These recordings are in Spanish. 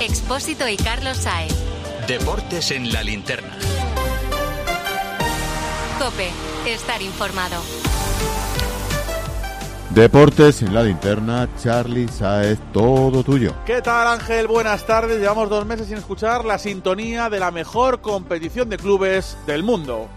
Expósito y Carlos Saez. Deportes en la linterna. Cope, estar informado. Deportes en la linterna, Charlie Saez, todo tuyo. ¿Qué tal Ángel? Buenas tardes. Llevamos dos meses sin escuchar la sintonía de la mejor competición de clubes del mundo.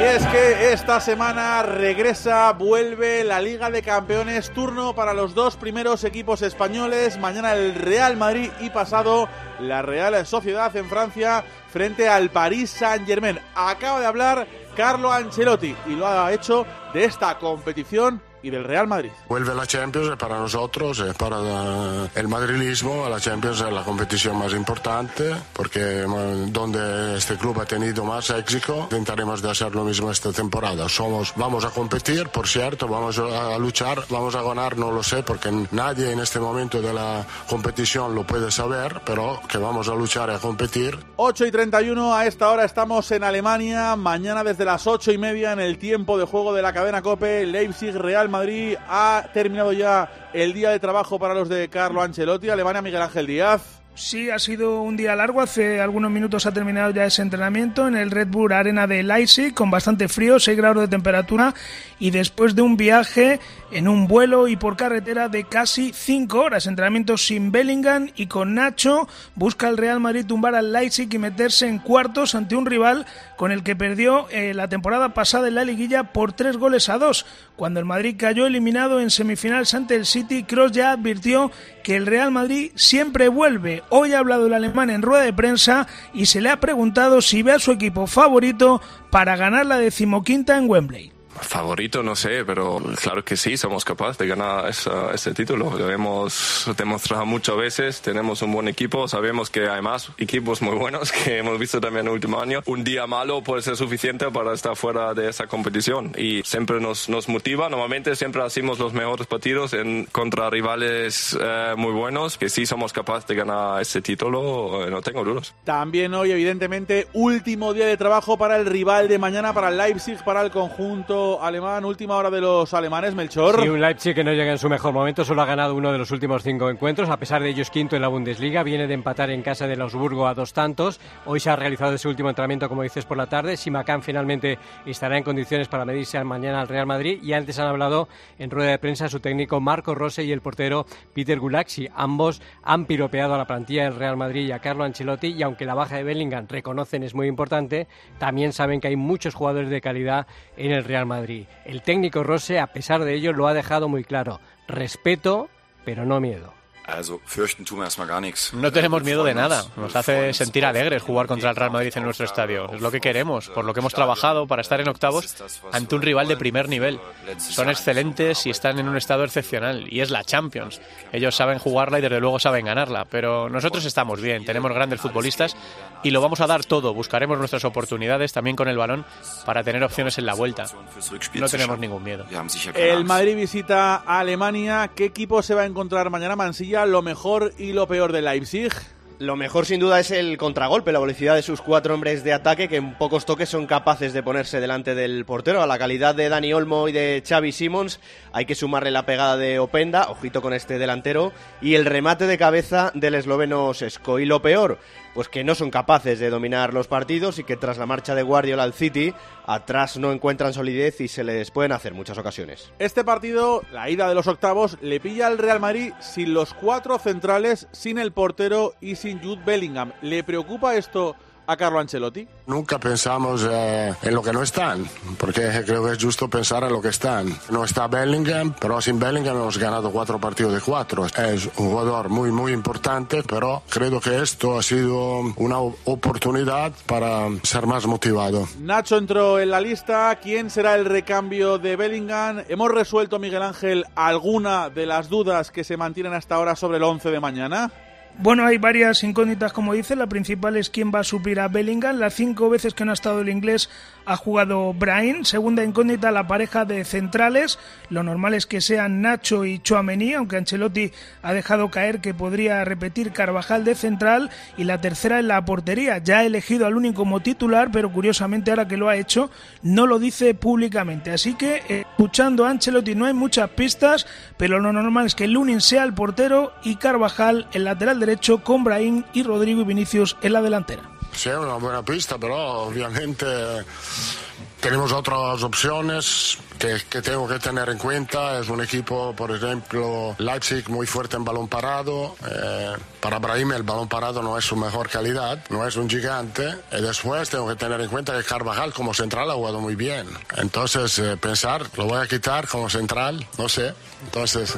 Y es que esta semana regresa, vuelve la Liga de Campeones, turno para los dos primeros equipos españoles. Mañana el Real Madrid y pasado la Real Sociedad en Francia frente al Paris Saint-Germain. Acaba de hablar Carlo Ancelotti y lo ha hecho de esta competición y del Real Madrid. Vuelve la Champions para nosotros, para el madrilismo, la Champions es la competición más importante porque donde este club ha tenido más éxito, intentaremos de hacer lo mismo esta temporada. Somos, vamos a competir, por cierto, vamos a luchar, vamos a ganar, no lo sé, porque nadie en este momento de la competición lo puede saber, pero que vamos a luchar y a competir. 8 y 31, a esta hora estamos en Alemania, mañana desde las 8 y media en el tiempo de juego de la cadena Cope, Leipzig Real Madrid ha terminado ya el día de trabajo para los de Carlo Ancelotti. Alemania, Miguel Ángel Díaz. Sí, ha sido un día largo. Hace algunos minutos ha terminado ya ese entrenamiento en el Red Bull Arena de Leipzig con bastante frío, 6 grados de temperatura y después de un viaje en un vuelo y por carretera de casi 5 horas. Entrenamiento sin Bellingham y con Nacho busca el Real Madrid tumbar al Leipzig y meterse en cuartos ante un rival con el que perdió eh, la temporada pasada en la liguilla por 3 goles a 2. Cuando el Madrid cayó eliminado en semifinales ante el City, Cross ya advirtió que el Real Madrid siempre vuelve. Hoy ha hablado el alemán en rueda de prensa y se le ha preguntado si ve a su equipo favorito para ganar la decimoquinta en Wembley. Favorito, no sé, pero claro que sí, somos capaces de ganar ese título. Lo hemos demostrado muchas veces, tenemos un buen equipo, sabemos que hay equipos muy buenos que hemos visto también en el último año. Un día malo puede ser suficiente para estar fuera de esa competición y siempre nos, nos motiva. Normalmente siempre hacemos los mejores partidos en, contra rivales eh, muy buenos, que sí somos capaces de ganar ese título, eh, no tengo dudas. También hoy, evidentemente, último día de trabajo para el rival de mañana, para el Leipzig, para el conjunto alemán, última hora de los alemanes, Melchor. Sí, un Leipzig que no llega en su mejor momento, solo ha ganado uno de los últimos cinco encuentros, a pesar de ello es quinto en la Bundesliga, viene de empatar en casa de Augsburgo a dos tantos, hoy se ha realizado ese último entrenamiento, como dices, por la tarde, Simacán finalmente estará en condiciones para medirse mañana al Real Madrid, y antes han hablado en rueda de prensa su técnico Marco Rose y el portero Peter Gulaxi, ambos han piropeado a la plantilla del Real Madrid y a Carlo Ancelotti, y aunque la baja de Bellingham reconocen es muy importante, también saben que hay muchos jugadores de calidad en el Real Madrid. El técnico Rose, a pesar de ello, lo ha dejado muy claro. Respeto, pero no miedo. No tenemos miedo de nada. Nos hace sentir alegres jugar contra el Real Madrid en nuestro estadio. Es lo que queremos, por lo que hemos trabajado para estar en octavos ante un rival de primer nivel. Son excelentes y están en un estado excepcional. Y es la Champions. Ellos saben jugarla y desde luego saben ganarla. Pero nosotros estamos bien, tenemos grandes futbolistas y lo vamos a dar todo. Buscaremos nuestras oportunidades también con el balón para tener opciones en la vuelta. No tenemos ningún miedo. El Madrid visita a Alemania. ¿Qué equipo se va a encontrar mañana Mansilla? Lo mejor y lo peor de Leipzig? Lo mejor sin duda es el contragolpe, la velocidad de sus cuatro hombres de ataque que en pocos toques son capaces de ponerse delante del portero. A la calidad de Dani Olmo y de Xavi Simons hay que sumarle la pegada de Openda, ojito con este delantero, y el remate de cabeza del esloveno Sesco. Y lo peor, pues que no son capaces de dominar los partidos y que tras la marcha de Guardiola al City, atrás no encuentran solidez y se les pueden hacer muchas ocasiones. Este partido, la ida de los octavos, le pilla al Real Madrid sin los cuatro centrales, sin el portero y sin Jude Bellingham. ¿Le preocupa esto a Carlo Ancelotti? Nunca pensamos eh, en lo que no están, porque creo que es justo pensar en lo que están. No está Bellingham, pero sin Bellingham hemos ganado cuatro partidos de cuatro. Es un jugador muy, muy importante, pero creo que esto ha sido una oportunidad para ser más motivado. Nacho entró en la lista. ¿Quién será el recambio de Bellingham? ¿Hemos resuelto, Miguel Ángel, alguna de las dudas que se mantienen hasta ahora sobre el 11 de mañana? Bueno, hay varias incógnitas, como dice. La principal es quién va a suplir a Bellingham. Las cinco veces que no ha estado el inglés ha jugado Brian. Segunda incógnita, la pareja de centrales. Lo normal es que sean Nacho y Chouameni, aunque Ancelotti ha dejado caer que podría repetir Carvajal de central. Y la tercera es la portería. Ya ha elegido al único como titular, pero curiosamente ahora que lo ha hecho, no lo dice públicamente. Así que eh, Escuchando a Ancelotti no hay muchas pistas, pero lo normal es que Lunin sea el portero y Carvajal el lateral derecho con Brahim y Rodrigo y Vinicius en la delantera. Sí, una buena pista, pero obviamente tenemos otras opciones que, que, tengo que tener en cuenta. Es un equipo, por ejemplo, Leipzig muy fuerte en balón parado. Eh, para Brahim el balón parado no es su mejor calidad, no es un gigante. Y después tengo que tener en cuenta que Carvajal como central ha jugado muy bien. Entonces, eh, pensar, lo voy a quitar como central, no sé. Entonces,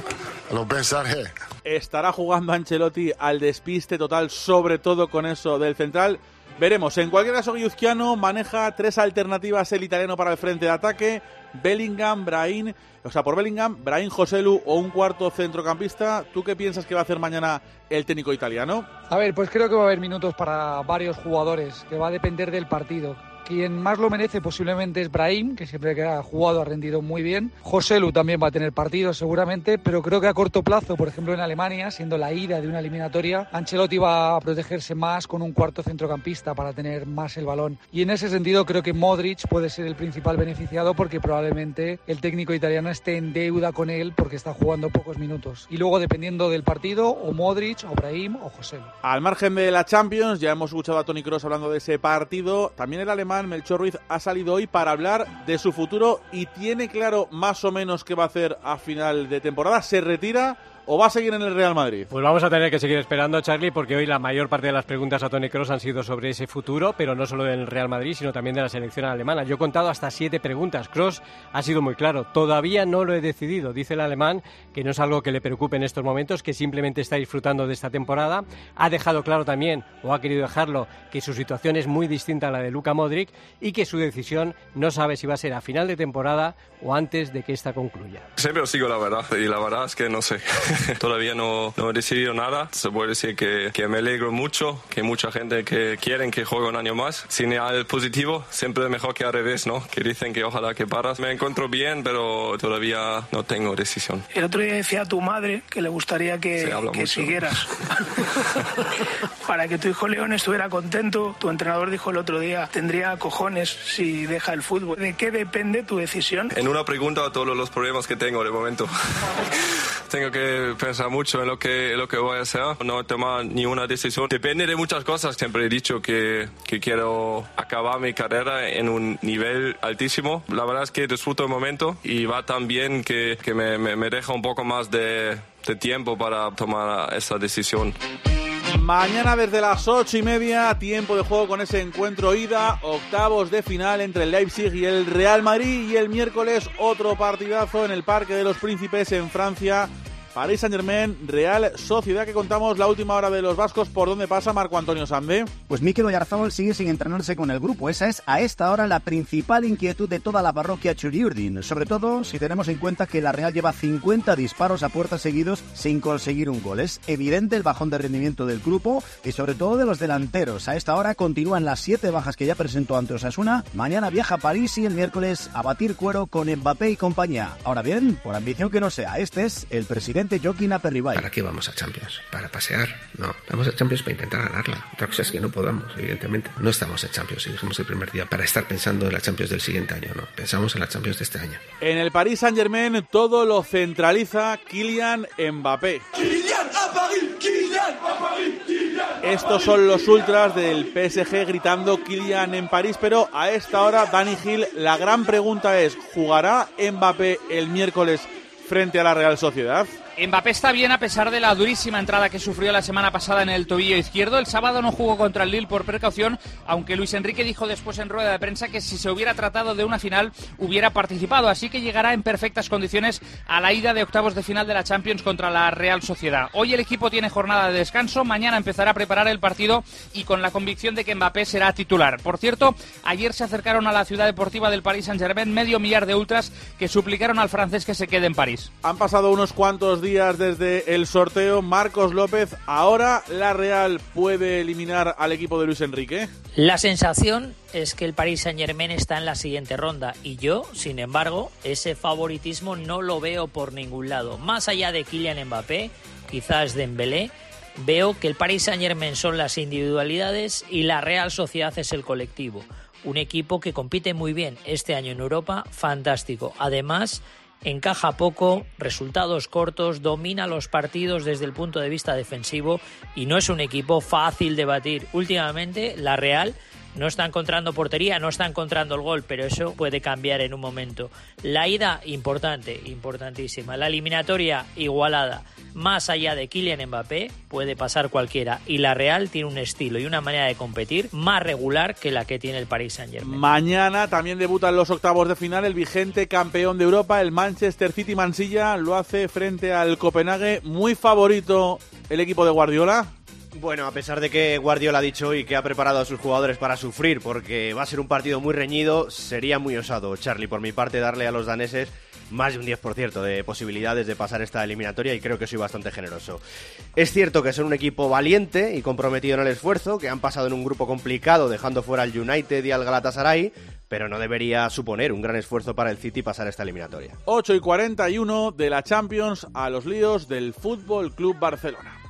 lo pensaré. Estará jugando Ancelotti al despiste total, sobre todo con eso del central. Veremos. En cualquier caso, Guiuzquiano maneja tres alternativas el italiano para el frente de ataque. Bellingham, Brahim, o sea, por Bellingham, Brahim Joselu o un cuarto centrocampista. ¿Tú qué piensas que va a hacer mañana el técnico italiano? A ver, pues creo que va a haber minutos para varios jugadores, que va a depender del partido. Quien más lo merece posiblemente es Brahim, que siempre que ha jugado ha rendido muy bien. José Lu también va a tener partidos seguramente, pero creo que a corto plazo, por ejemplo en Alemania, siendo la ida de una eliminatoria, Ancelotti va a protegerse más con un cuarto centrocampista para tener más el balón. Y en ese sentido creo que Modric puede ser el principal beneficiado porque probablemente el técnico italiano esté en deuda con él porque está jugando pocos minutos. Y luego dependiendo del partido, o Modric, o Brahim, o José Lu. Al margen de la Champions, ya hemos escuchado a Tony Cross hablando de ese partido, también el alemán Melchor Ruiz ha salido hoy para hablar de su futuro y tiene claro más o menos qué va a hacer a final de temporada. ¿Se retira o va a seguir en el Real Madrid? Pues vamos a tener que seguir esperando, Charlie, porque hoy la mayor parte de las preguntas a Tony Kroos han sido sobre ese futuro, pero no solo del Real Madrid, sino también de la selección alemana. Yo he contado hasta siete preguntas. Kroos ha sido muy claro. Todavía no lo he decidido, dice el alemán, que no es algo que le preocupe en estos momentos, que simplemente está disfrutando de esta temporada. Ha dejado claro también, o ha querido dejarlo, que su situación es muy distinta a la de Luka Modric y que su decisión no sabe si va a ser a final de temporada o antes de que esta concluya. Siempre sigo la verdad y la verdad es que no sé. Todavía no, no, he decidido nada. Se puede decir que, que, me alegro mucho, que mucha gente que quieren que juegue un año más. Señal positivo, siempre mejor que al revés, ¿no? Que dicen que ojalá que paras. Me encuentro bien, pero todavía no tengo decisión. El otro día decía a tu madre que le gustaría que, que siguieras. Para que tu hijo León estuviera contento, tu entrenador dijo el otro día, tendría cojones si deja el fútbol. ¿De qué depende tu decisión? En una pregunta a todos los problemas que tengo de momento. tengo que pensar mucho en lo que, lo que voy a hacer, no tomar ni una decisión. Depende de muchas cosas. Siempre he dicho que, que quiero acabar mi carrera en un nivel altísimo. La verdad es que disfruto el momento y va tan bien que, que me, me, me, deja un poco más de, de tiempo para tomar esa decisión. Mañana desde las ocho y media, tiempo de juego con ese encuentro ida, octavos de final entre el Leipzig y el Real Madrid. Y el miércoles otro partidazo en el Parque de los Príncipes en Francia. París Saint Germain, Real Sociedad, que contamos la última hora de los vascos. ¿Por dónde pasa Marco Antonio Sande? Pues Mikel Oyarzábal sigue sin entrenarse con el grupo. Esa es a esta hora la principal inquietud de toda la parroquia Churiurdin. Sobre todo si tenemos en cuenta que la Real lleva 50 disparos a puertas seguidos sin conseguir un gol. Es evidente el bajón de rendimiento del grupo y sobre todo de los delanteros. A esta hora continúan las siete bajas que ya presentó ante Osasuna. Mañana viaja a París y el miércoles a batir cuero con Mbappé y compañía. Ahora bien, por ambición que no sea, este es el presidente Joaquín Aperribay. ¿Para qué vamos a Champions? ¿Para pasear? No, vamos a Champions para intentar ganarla. Otra cosa es que no podamos, evidentemente. No estamos en Champions, y dijimos el primer día, para estar pensando en la Champions del siguiente año, no. Pensamos en la Champions de este año. En el Paris Saint-Germain todo lo centraliza Kylian Mbappé. Kylian a París, Kylian a París. Estos son los ultras del PSG gritando Kylian en París, pero a esta hora, Dani Gil, la gran pregunta es, ¿jugará Mbappé el miércoles frente a la Real Sociedad? Mbappé está bien a pesar de la durísima entrada que sufrió la semana pasada en el tobillo izquierdo. El sábado no jugó contra el Lille por precaución, aunque Luis Enrique dijo después en rueda de prensa que si se hubiera tratado de una final hubiera participado, así que llegará en perfectas condiciones a la ida de octavos de final de la Champions contra la Real Sociedad. Hoy el equipo tiene jornada de descanso, mañana empezará a preparar el partido y con la convicción de que Mbappé será titular. Por cierto, ayer se acercaron a la ciudad deportiva del Paris Saint-Germain medio millar de ultras que suplicaron al francés que se quede en París. Han pasado unos cuantos días desde el sorteo. Marcos López, ahora la Real puede eliminar al equipo de Luis Enrique. La sensación es que el Paris Saint Germain está en la siguiente ronda y yo, sin embargo, ese favoritismo no lo veo por ningún lado. Más allá de Kylian Mbappé, quizás Dembélé, veo que el Paris Saint Germain son las individualidades y la Real Sociedad es el colectivo. Un equipo que compite muy bien este año en Europa, fantástico. Además, encaja poco, resultados cortos, domina los partidos desde el punto de vista defensivo y no es un equipo fácil de batir. Últimamente, la Real no está encontrando portería, no está encontrando el gol, pero eso puede cambiar en un momento. La ida, importante, importantísima. La eliminatoria, igualada. Más allá de Kylian Mbappé, puede pasar cualquiera. Y la Real tiene un estilo y una manera de competir más regular que la que tiene el Paris Saint-Germain. Mañana también debuta en los octavos de final el vigente campeón de Europa, el Manchester City Mansilla. Lo hace frente al Copenhague. Muy favorito el equipo de Guardiola. Bueno, a pesar de que Guardiola ha dicho hoy que ha preparado a sus jugadores para sufrir porque va a ser un partido muy reñido, sería muy osado, Charlie, por mi parte, darle a los daneses más de un 10% de posibilidades de pasar esta eliminatoria y creo que soy bastante generoso. Es cierto que son un equipo valiente y comprometido en el esfuerzo, que han pasado en un grupo complicado dejando fuera al United y al Galatasaray, pero no debería suponer un gran esfuerzo para el City pasar esta eliminatoria. 8 y 41 de la Champions a los líos del Fútbol Club Barcelona.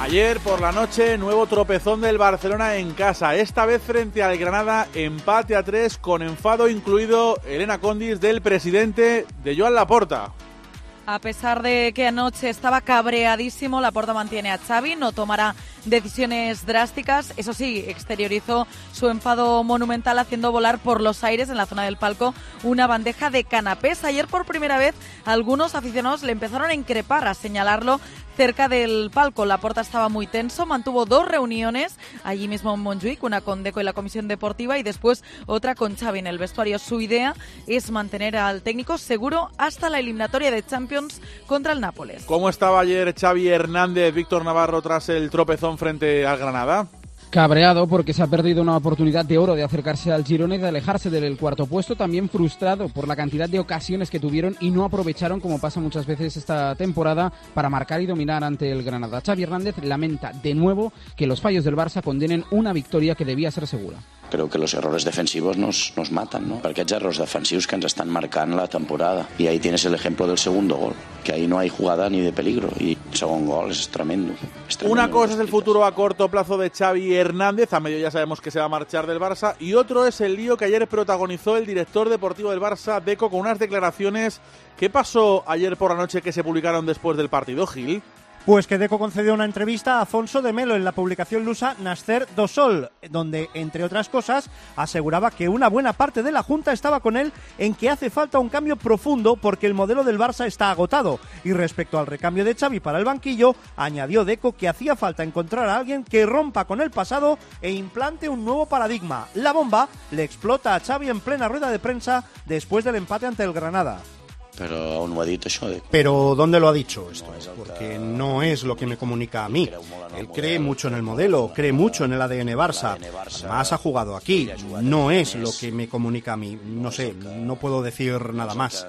Ayer por la noche, nuevo tropezón del Barcelona en casa. Esta vez frente al Granada, empate a tres con enfado incluido Elena Condis del presidente de Joan Laporta. A pesar de que anoche estaba cabreadísimo, Laporta mantiene a Xavi, no tomará decisiones drásticas. Eso sí, exteriorizó su enfado monumental haciendo volar por los aires en la zona del palco una bandeja de canapés. Ayer por primera vez algunos aficionados le empezaron a increpar, a señalarlo cerca del palco. La porta estaba muy tenso, mantuvo dos reuniones allí mismo en Montjuic, una con Deco y la comisión deportiva y después otra con Xavi en el vestuario. Su idea es mantener al técnico seguro hasta la eliminatoria de Champions contra el Nápoles. ¿Cómo estaba ayer Xavi Hernández, Víctor Navarro tras el tropezón frente al Granada? Cabreado porque se ha perdido una oportunidad de oro de acercarse al Girona y de alejarse del cuarto puesto. También frustrado por la cantidad de ocasiones que tuvieron y no aprovecharon, como pasa muchas veces esta temporada, para marcar y dominar ante el Granada. Xavi Hernández lamenta de nuevo que los fallos del Barça condenen una victoria que debía ser segura. Creo que los errores defensivos nos, nos matan, ¿no? Per aquests errors defensius que ens estan marcant la temporada. Y ahí tienes el ejemplo del segundo gol, que ahí no hay jugada ni de peligro. Y el segundo gol es tremendo. Es tremendo. Una cosa es el futuro a corto plazo de Xavi Hernández, a medio ya sabemos que se va a marchar del Barça, y otro es el lío que ayer protagonizó el director deportivo del Barça, Deco, con unas declaraciones. ¿Qué pasó ayer por la noche que se publicaron después del partido, Gil? Pues que Deco concedió una entrevista a Afonso de Melo en la publicación lusa Nascer do Sol, donde, entre otras cosas, aseguraba que una buena parte de la Junta estaba con él en que hace falta un cambio profundo porque el modelo del Barça está agotado. Y respecto al recambio de Xavi para el banquillo, añadió Deco que hacía falta encontrar a alguien que rompa con el pasado e implante un nuevo paradigma. La bomba le explota a Xavi en plena rueda de prensa después del empate ante el Granada. Pero aún no ha dicho. De... Pero ¿dónde lo ha dicho esto? Porque no es lo que me comunica a mí. Él cree mucho en el modelo, cree mucho en el ADN Barça. Además ha jugado aquí. No es lo que me comunica a mí. No sé, no puedo decir nada más.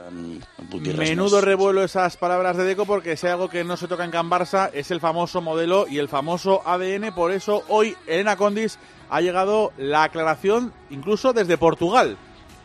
Menudo revuelo esas palabras de Deco porque si hay algo que no se toca en Can Barça es el famoso modelo y el famoso ADN. Por eso hoy Elena Condis ha llegado la aclaración incluso desde Portugal.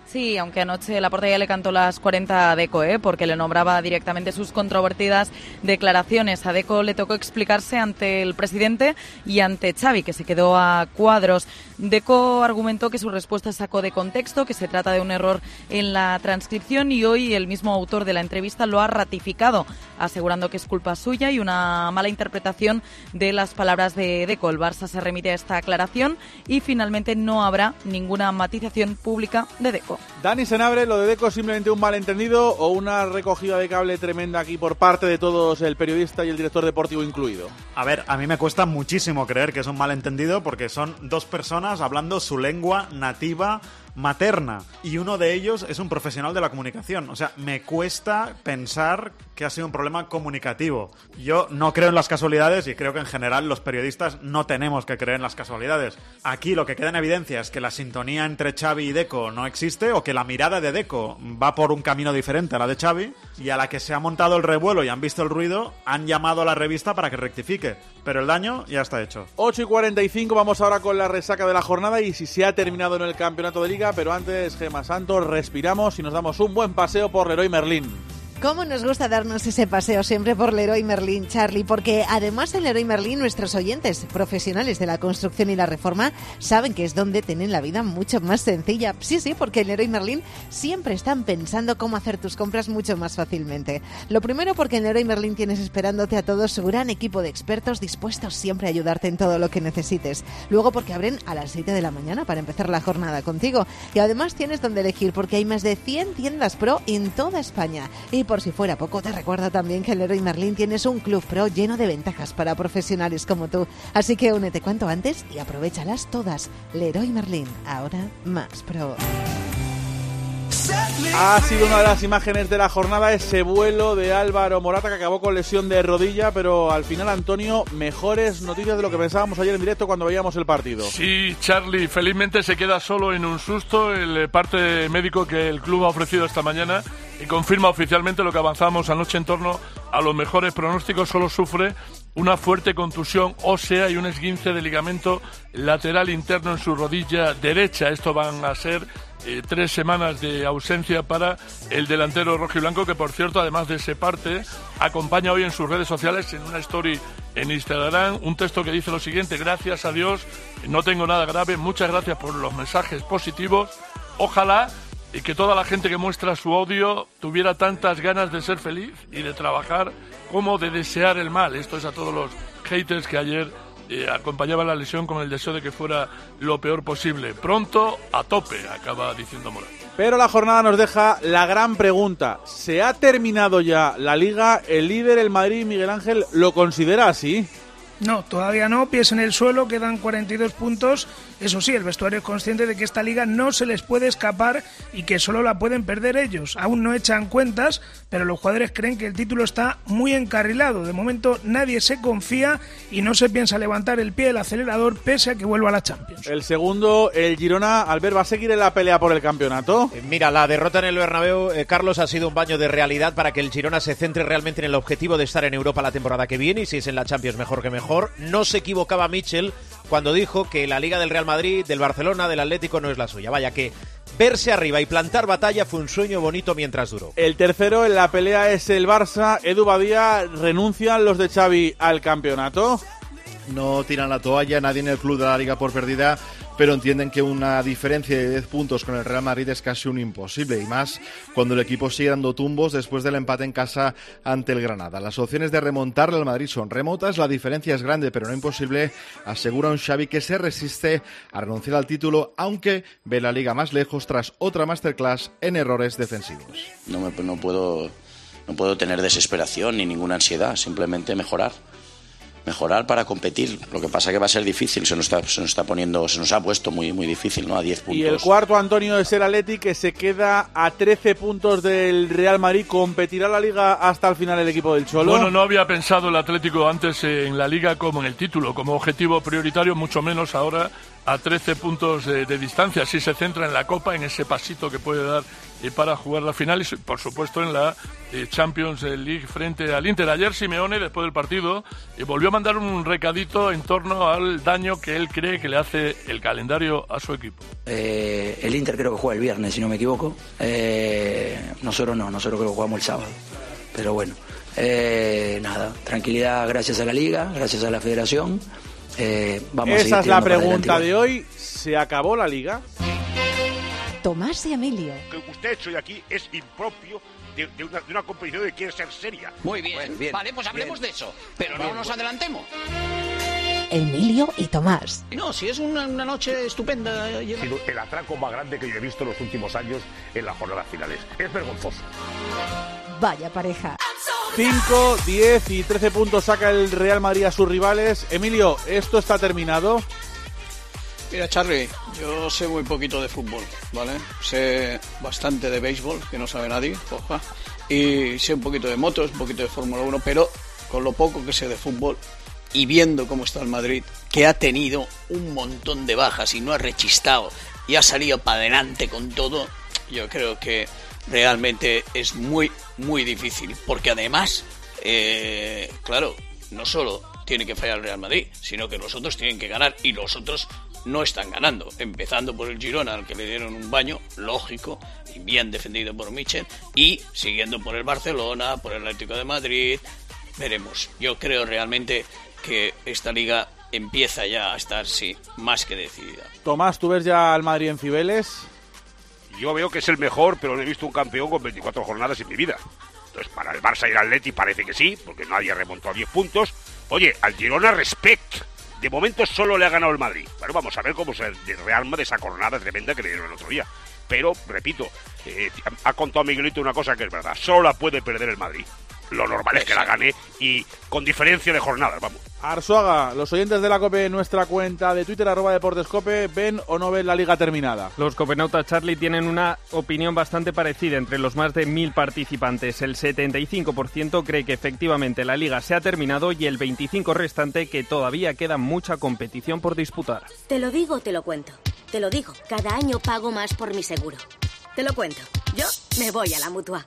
Sí, aunque anoche la portería le cantó las 40 a Deco, ¿eh? porque le nombraba directamente sus controvertidas declaraciones. A Deco le tocó explicarse ante el presidente y ante Xavi, que se quedó a cuadros. Deco argumentó que su respuesta sacó de contexto, que se trata de un error en la transcripción y hoy el mismo autor de la entrevista lo ha ratificado, asegurando que es culpa suya y una mala interpretación de las palabras de Deco. El Barça se remite a esta aclaración y finalmente no habrá ninguna matización pública de Deco. Dani Senabre, lo de Deco es simplemente un malentendido o una recogida de cable tremenda aquí por parte de todos, el periodista y el director deportivo incluido. A ver, a mí me cuesta muchísimo creer que es un malentendido porque son dos personas hablando su lengua nativa materna y uno de ellos es un profesional de la comunicación. O sea, me cuesta pensar que ha sido un problema comunicativo. Yo no creo en las casualidades y creo que en general los periodistas no tenemos que creer en las casualidades. Aquí lo que queda en evidencia es que la sintonía entre Xavi y Deco no existe o que la mirada de Deco va por un camino diferente a la de Xavi y a la que se ha montado el revuelo y han visto el ruido han llamado a la revista para que rectifique. Pero el daño ya está hecho. 8 y 45, vamos ahora con la resaca de la jornada y si se ha terminado en el campeonato de liga, pero antes, Gema Santos, respiramos y nos damos un buen paseo por Leroy Merlín. ¿Cómo nos gusta darnos ese paseo siempre por Leroy Merlin, Charlie? Porque además en Leroy Merlin nuestros oyentes profesionales de la construcción y la reforma saben que es donde tienen la vida mucho más sencilla. Sí, sí, porque en Leroy Merlin siempre están pensando cómo hacer tus compras mucho más fácilmente. Lo primero porque en Leroy Merlin tienes esperándote a todos su gran equipo de expertos dispuestos siempre a ayudarte en todo lo que necesites. Luego porque abren a las 7 de la mañana para empezar la jornada contigo. Y además tienes donde elegir porque hay más de 100 tiendas pro en toda España. Y por si fuera poco, te recuerdo también que en Leroy Merlin tienes un club pro lleno de ventajas para profesionales como tú. Así que únete cuanto antes y aprovechalas todas. Leroy Merlin, ahora más pro. Ha sido una de las imágenes de la jornada ese vuelo de Álvaro Morata que acabó con lesión de rodilla, pero al final, Antonio, mejores noticias de lo que pensábamos ayer en directo cuando veíamos el partido. Sí, Charlie, felizmente se queda solo en un susto el eh, parte médico que el club ha ofrecido esta mañana y confirma oficialmente lo que avanzamos anoche en torno a los mejores pronósticos. Solo sufre una fuerte contusión ósea y un esguince de ligamento lateral interno en su rodilla derecha. Esto van a ser eh, tres semanas de ausencia para el delantero rojo y blanco, que por cierto, además de ese parte, acompaña hoy en sus redes sociales en una story en Instagram un texto que dice lo siguiente: Gracias a Dios, no tengo nada grave, muchas gracias por los mensajes positivos. Ojalá y que toda la gente que muestra su odio tuviera tantas ganas de ser feliz y de trabajar como de desear el mal. Esto es a todos los haters que ayer eh, acompañaban la lesión con el deseo de que fuera lo peor posible. Pronto, a tope, acaba diciendo Morán. Pero la jornada nos deja la gran pregunta. ¿Se ha terminado ya la liga? ¿El líder, el Madrid, Miguel Ángel, lo considera así? No, todavía no, pies en el suelo, quedan 42 puntos. Eso sí, el vestuario es consciente de que esta liga no se les puede escapar y que solo la pueden perder ellos. Aún no echan cuentas, pero los jugadores creen que el título está muy encarrilado. De momento nadie se confía y no se piensa levantar el pie del acelerador pese a que vuelva a la Champions. El segundo, el Girona, Albert, ¿va a seguir en la pelea por el campeonato? Eh, Mira, la derrota en el Bernabéu, eh, Carlos, ha sido un baño de realidad para que el Girona se centre realmente en el objetivo de estar en Europa la temporada que viene y si es en la Champions mejor que mejor. No se equivocaba Mitchell cuando dijo que la Liga del Real Madrid, del Barcelona, del Atlético no es la suya. Vaya que verse arriba y plantar batalla fue un sueño bonito mientras duró. El tercero en la pelea es el Barça. Edu Badía, ¿renuncian los de Xavi al campeonato? No tiran la toalla, nadie en el club de la liga por perdida pero entienden que una diferencia de 10 puntos con el Real Madrid es casi un imposible, y más cuando el equipo sigue dando tumbos después del empate en casa ante el Granada. Las opciones de remontarle al Madrid son remotas, la diferencia es grande, pero no imposible, asegura un Xavi que se resiste a renunciar al título, aunque ve la liga más lejos tras otra masterclass en errores defensivos. No, me, puedo, no puedo tener desesperación ni ninguna ansiedad, simplemente mejorar mejorar para competir. Lo que pasa que va a ser difícil, se nos está, se nos está poniendo, se nos ha puesto muy, muy difícil, ¿no? A 10 puntos. Y el cuarto, Antonio, es el Atleti, que se queda a 13 puntos del Real Madrid. ¿Competirá la Liga hasta el final el equipo del Cholo? Bueno, no había pensado el Atlético antes en la Liga como en el título, como objetivo prioritario, mucho menos ahora a 13 puntos de, de distancia. Si se centra en la Copa, en ese pasito que puede dar y para jugar la final y por supuesto en la eh, Champions League frente al Inter. Ayer Simeone, después del partido, eh, volvió a mandar un recadito en torno al daño que él cree que le hace el calendario a su equipo. Eh, el Inter creo que juega el viernes, si no me equivoco. nosotros no, nosotros creo que jugamos el sábado. Pero bueno, nada, tranquilidad gracias a la liga, gracias a la federación. vamos Esa es la pregunta de hoy. ¿Se acabó la liga? Tomás y Emilio. Que usted hecho hoy aquí es impropio de, de, una, de, una, competición que quiere ser seria. Muy bien, bueno, bien vale, pues hablemos bien. de eso, pero bien, no nos adelantemos. Emilio y Tomás. No, si es una, una noche estupenda. Ha el atraco más grande que yo he visto en los últimos años en las jornadas finales. Es vergonzoso. Vaya pareja. 5, 10 y 13 puntos saca el Real Madrid a sus rivales. Emilio, ¿esto está terminado? Mira, Charlie, yo sé muy poquito de fútbol, ¿vale? Sé bastante de béisbol, que no sabe nadie, oja. Y sé un poquito de motos, un poquito de Fórmula 1, pero con lo poco que sé de fútbol y viendo cómo está el Madrid, que ha tenido un montón de bajas y no ha rechistado y ha salido para adelante con todo, yo creo que realmente es muy, muy difícil. Porque además, eh, claro, no solo tiene que fallar el Real Madrid, sino que los otros tienen que ganar y los otros no están ganando. Empezando por el Girona, al que le dieron un baño, lógico, y bien defendido por Michel, y siguiendo por el Barcelona, por el Atlético de Madrid. Veremos. Yo creo realmente que esta liga empieza ya a estar, sí, más que decidida. Tomás, ¿tú ves ya al Madrid en Cibeles? Yo veo que es el mejor, pero no he visto un campeón con 24 jornadas en mi vida. Entonces, para el Barça y el Atleti parece que sí, porque nadie remontó a 10 puntos. Oye, al Girona respect. De momento solo le ha ganado el Madrid. Bueno, vamos a ver cómo se realma de esa jornada tremenda que le dieron el otro día. Pero, repito, eh, ha contado Miguelito una cosa que es verdad. Solo la puede perder el Madrid. Lo normal es que la gane y con diferencia de jornadas, vamos. Arzuaga, los oyentes de la COPE en nuestra cuenta de Twitter, arroba deportescope, ¿ven o no ven la liga terminada? Los copenautas Charlie tienen una opinión bastante parecida entre los más de mil participantes. El 75% cree que efectivamente la liga se ha terminado y el 25% restante que todavía queda mucha competición por disputar. Te lo digo, te lo cuento. Te lo digo, cada año pago más por mi seguro. Te lo cuento. Yo me voy a la mutua.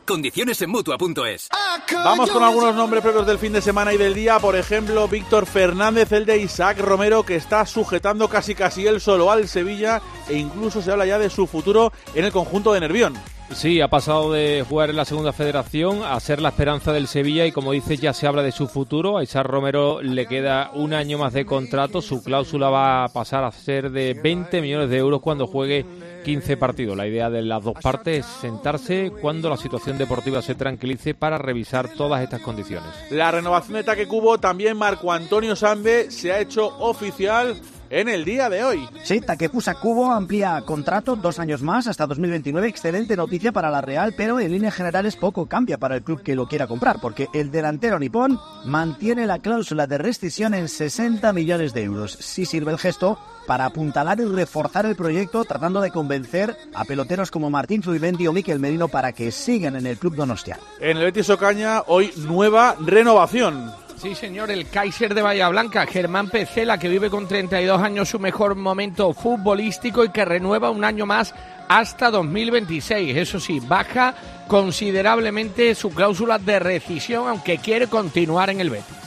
Condiciones en mutua.es. Vamos con algunos nombres propios del fin de semana y del día. Por ejemplo, Víctor Fernández, el de Isaac Romero, que está sujetando casi casi él solo al Sevilla e incluso se habla ya de su futuro en el conjunto de Nervión. Sí, ha pasado de jugar en la segunda federación a ser la esperanza del Sevilla y como dices ya se habla de su futuro. A Isaac Romero le queda un año más de contrato, su cláusula va a pasar a ser de 20 millones de euros cuando juegue 15 partidos. La idea de las dos partes es sentarse cuando la situación deportiva se tranquilice para revisar todas estas condiciones. La renovación de Taque Cubo también Marco Antonio Sambe se ha hecho oficial en el día de hoy. Sí, Takefusa Kubo amplía contrato dos años más hasta 2029. Excelente noticia para la Real, pero en líneas generales poco cambia para el club que lo quiera comprar, porque el delantero nipón mantiene la cláusula de rescisión en 60 millones de euros. Sí sirve el gesto para apuntalar y reforzar el proyecto, tratando de convencer a peloteros como Martín Zubimendi o Miquel Merino para que sigan en el club donostia. En el Betis Ocaña, hoy nueva renovación. Sí, señor, el Kaiser de Bahía Germán Pecela, que vive con 32 años su mejor momento futbolístico y que renueva un año más hasta 2026. Eso sí, baja considerablemente su cláusula de rescisión, aunque quiere continuar en el Betis.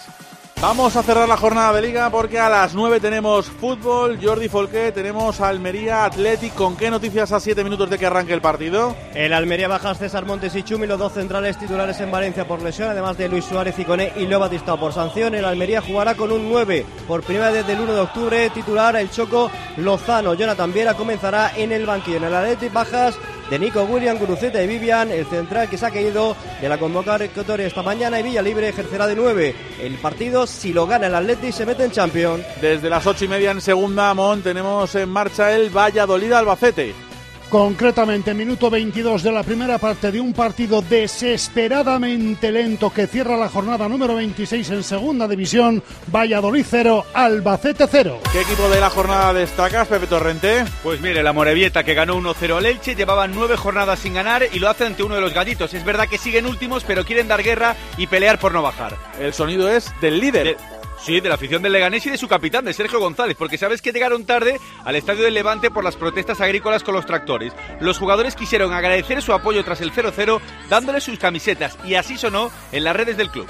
Vamos a cerrar la jornada de liga porque a las 9 tenemos fútbol. Jordi Folqué, tenemos Almería Athletic. ¿Con qué noticias a 7 minutos de que arranque el partido? El Almería baja César Montes y Chumi, los dos centrales titulares en Valencia por lesión, además de Luis Suárez y Coné y Leo Batistao por sanción. El Almería jugará con un 9 por primera vez desde el 1 de octubre. Titular el Choco Lozano. Jonathan Viera comenzará en el banquillo. En el Athletic bajas de Nico William, Guruceta y Vivian, el central que se ha caído de la convocatoria esta mañana y Villa Libre ejercerá de 9. El partido, si lo gana el Atleti, se mete en Champions. Desde las ocho y media en segunda, Mon, tenemos en marcha el Valladolid-Albacete. Concretamente, minuto 22 de la primera parte de un partido desesperadamente lento que cierra la jornada número 26 en segunda división. Valladolid 0, Albacete 0. ¿Qué equipo de la jornada destacas, Pepe Torrente? Pues mire, la Morevieta que ganó 1-0 al Elche, llevaban nueve jornadas sin ganar y lo hace ante uno de los gatitos. Es verdad que siguen últimos, pero quieren dar guerra y pelear por no bajar. El sonido es del líder. De Sí, de la afición del Leganés y de su capitán, de Sergio González, porque sabes que llegaron tarde al estadio del Levante por las protestas agrícolas con los tractores. Los jugadores quisieron agradecer su apoyo tras el 0-0 dándole sus camisetas y así sonó en las redes del club.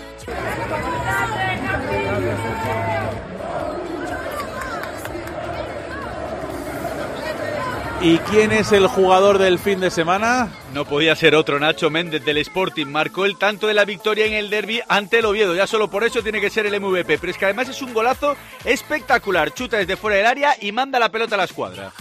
¿Y quién es el jugador del fin de semana? No podía ser otro, Nacho Méndez del Sporting. Marcó el tanto de la victoria en el derby ante el Oviedo. Ya solo por eso tiene que ser el MVP. Pero es que además es un golazo espectacular. Chuta desde fuera del área y manda la pelota a la escuadra.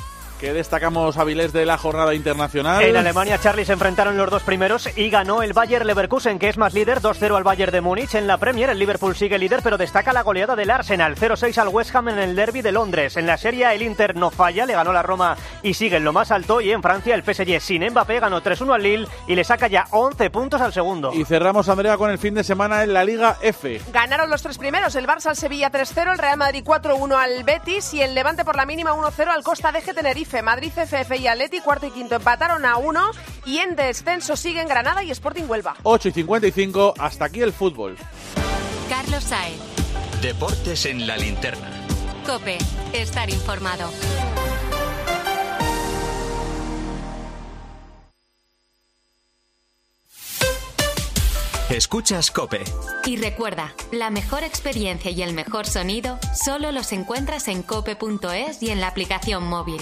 ¿Qué destacamos, Avilés, de la jornada internacional? En Alemania, Charlie se enfrentaron los dos primeros y ganó el Bayer Leverkusen, que es más líder, 2-0 al Bayern de Múnich. En la Premier, el Liverpool sigue líder, pero destaca la goleada del Arsenal, 0-6 al West Ham en el derby de Londres. En la Serie, el Inter no falla, le ganó la Roma y sigue en lo más alto. Y en Francia, el PSG sin Mbappé ganó 3-1 al Lille y le saca ya 11 puntos al segundo. Y cerramos, Andrea, con el fin de semana en la Liga F. Ganaron los tres primeros, el Barça al Sevilla 3-0, el Real Madrid 4-1 al Betis y el Levante por la mínima 1-0 al Costa de Tenerife. Madrid CFF y Atleti, cuarto y quinto, empataron a uno y en descenso siguen Granada y Sporting Huelva. 8 y 55, hasta aquí el fútbol. Carlos Saez. Deportes en la linterna. Cope, estar informado. Escuchas Cope. Y recuerda, la mejor experiencia y el mejor sonido solo los encuentras en cope.es y en la aplicación móvil.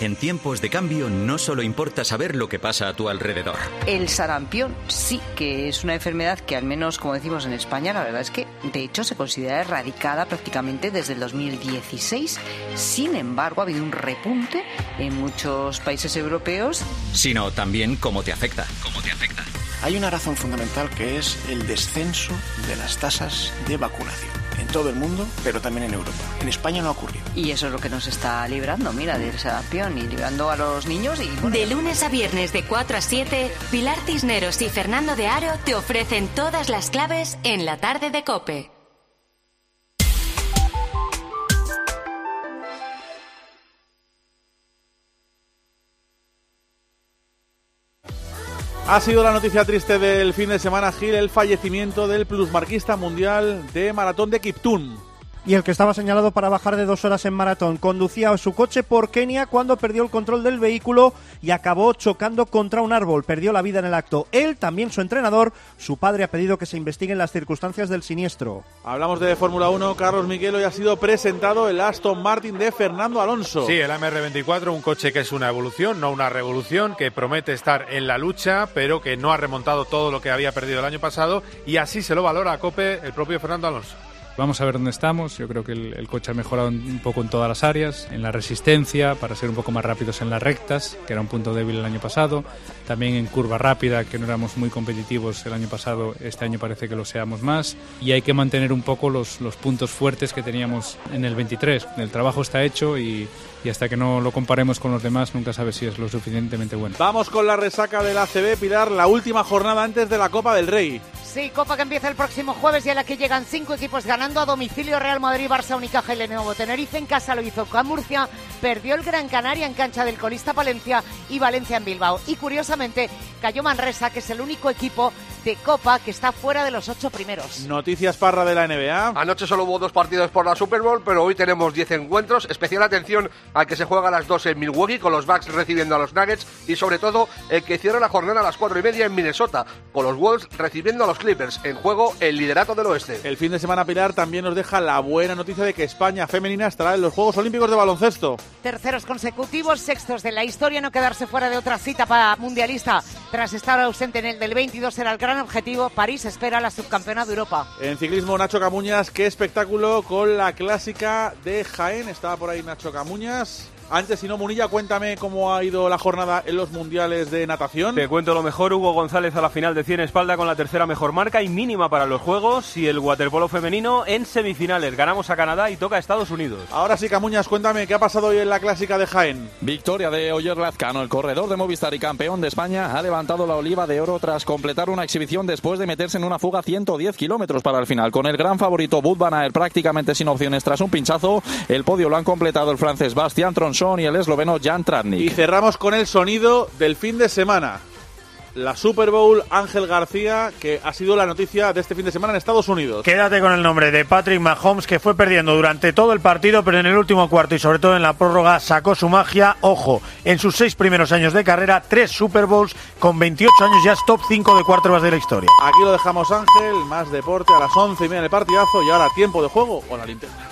En tiempos de cambio no solo importa saber lo que pasa a tu alrededor. El sarampión sí que es una enfermedad que al menos como decimos en España, la verdad es que de hecho se considera erradicada prácticamente desde el 2016. Sin embargo, ha habido un repunte en muchos países europeos. Sino también cómo te afecta. ¿Cómo te afecta? Hay una razón fundamental que es el descenso de las tasas de vacunación en todo el mundo, pero también en Europa. En España no ha ocurrido. Y eso es lo que nos está librando, mira, del sarampión y librando a los niños. Y, De lunes a viernes de 4 a 7, Pilar Cisneros y Fernando de Aro te ofrecen todas las claves en la tarde de Cope. Ha sido la noticia triste del fin de semana, Gil, el fallecimiento del plusmarquista mundial de maratón de Kiptun y el que estaba señalado para bajar de dos horas en maratón. Conducía su coche por Kenia cuando perdió el control del vehículo y acabó chocando contra un árbol. Perdió la vida en el acto. Él, también su entrenador, su padre ha pedido que se investiguen las circunstancias del siniestro. Hablamos de Fórmula 1. Carlos Miguelo y ha sido presentado el Aston Martin de Fernando Alonso. Sí, el AMR24, un coche que es una evolución, no una revolución, que promete estar en la lucha, pero que no ha remontado todo lo que había perdido el año pasado y así se lo valora a Cope el propio Fernando Alonso. Vamos a ver dónde estamos. Yo creo que el, coche ha mejorado un poco en todas las áreas, en la resistencia, para ser un poco más rápidos en las rectas, que era un punto débil el año pasado. También en curva rápida, que no éramos muy competitivos el año pasado, este año parece que lo seamos más. Y hay que mantener un poco los, los puntos fuertes que teníamos en el 23. El trabajo está hecho y, y hasta que no lo comparemos con los demás nunca sabes si es lo suficientemente bueno. Vamos con la resaca del ACB, Pilar, la última jornada antes de la Copa del Rey. Sí, Copa que empieza el próximo jueves y a la que llegan cinco equipos ganando a domicilio Real Madrid, Barça, Unicaja y Lenovo. Tenerife en casa lo hizo con Murcia, perdió el Gran Canaria en cancha del colista Valencia y Valencia en Bilbao. Y curiosamente cayó Manresa, que es el único equipo de Copa que está fuera de los ocho primeros. Noticias parra de la NBA. Anoche solo hubo dos partidos por la Super Bowl, pero hoy tenemos diez encuentros. Especial atención al que se juega a las dos en Milwaukee, con los Bucks recibiendo a los Nuggets, y sobre todo el que cierra la jornada a las cuatro y media en Minnesota, con los Wolves recibiendo a los Clippers. En juego el liderato del oeste. El fin de semana, Pilar, también nos deja la buena noticia de que España femenina estará en los Juegos Olímpicos de baloncesto. Terceros consecutivos, sextos de la historia, no quedarse fuera de otra cita para mundialista. Tras estar ausente en el del 22 era el gran objetivo. París espera la subcampeona de Europa. En ciclismo, Nacho Camuñas, qué espectáculo con la clásica de Jaén. Estaba por ahí Nacho Camuñas. Antes, si no, Munilla, cuéntame cómo ha ido la jornada en los mundiales de natación. Te cuento lo mejor, Hugo González a la final de 100 espalda con la tercera mejor marca y mínima para los Juegos y el waterpolo femenino en semifinales. Ganamos a Canadá y toca a Estados Unidos. Ahora sí, Camuñas, cuéntame qué ha pasado hoy en la clásica de Jaén. Victoria de Oyer Lazcano, el corredor de Movistar y campeón de España, ha levantado la oliva de oro tras completar una exhibición después de meterse en una fuga 110 kilómetros para el final. Con el gran favorito Bud Van Aert prácticamente sin opciones tras un pinchazo, el podio lo han completado el francés Bastian Tronson y el esloveno Jan Tratnik. Y cerramos con el sonido del fin de semana. La Super Bowl Ángel García, que ha sido la noticia de este fin de semana en Estados Unidos. Quédate con el nombre de Patrick Mahomes, que fue perdiendo durante todo el partido, pero en el último cuarto y sobre todo en la prórroga sacó su magia. Ojo, en sus seis primeros años de carrera, tres Super Bowls con 28 años ya es top 5 de quarterbacks de la historia. Aquí lo dejamos Ángel, más deporte a las 11 y media del partidazo y ahora tiempo de juego o la linterna.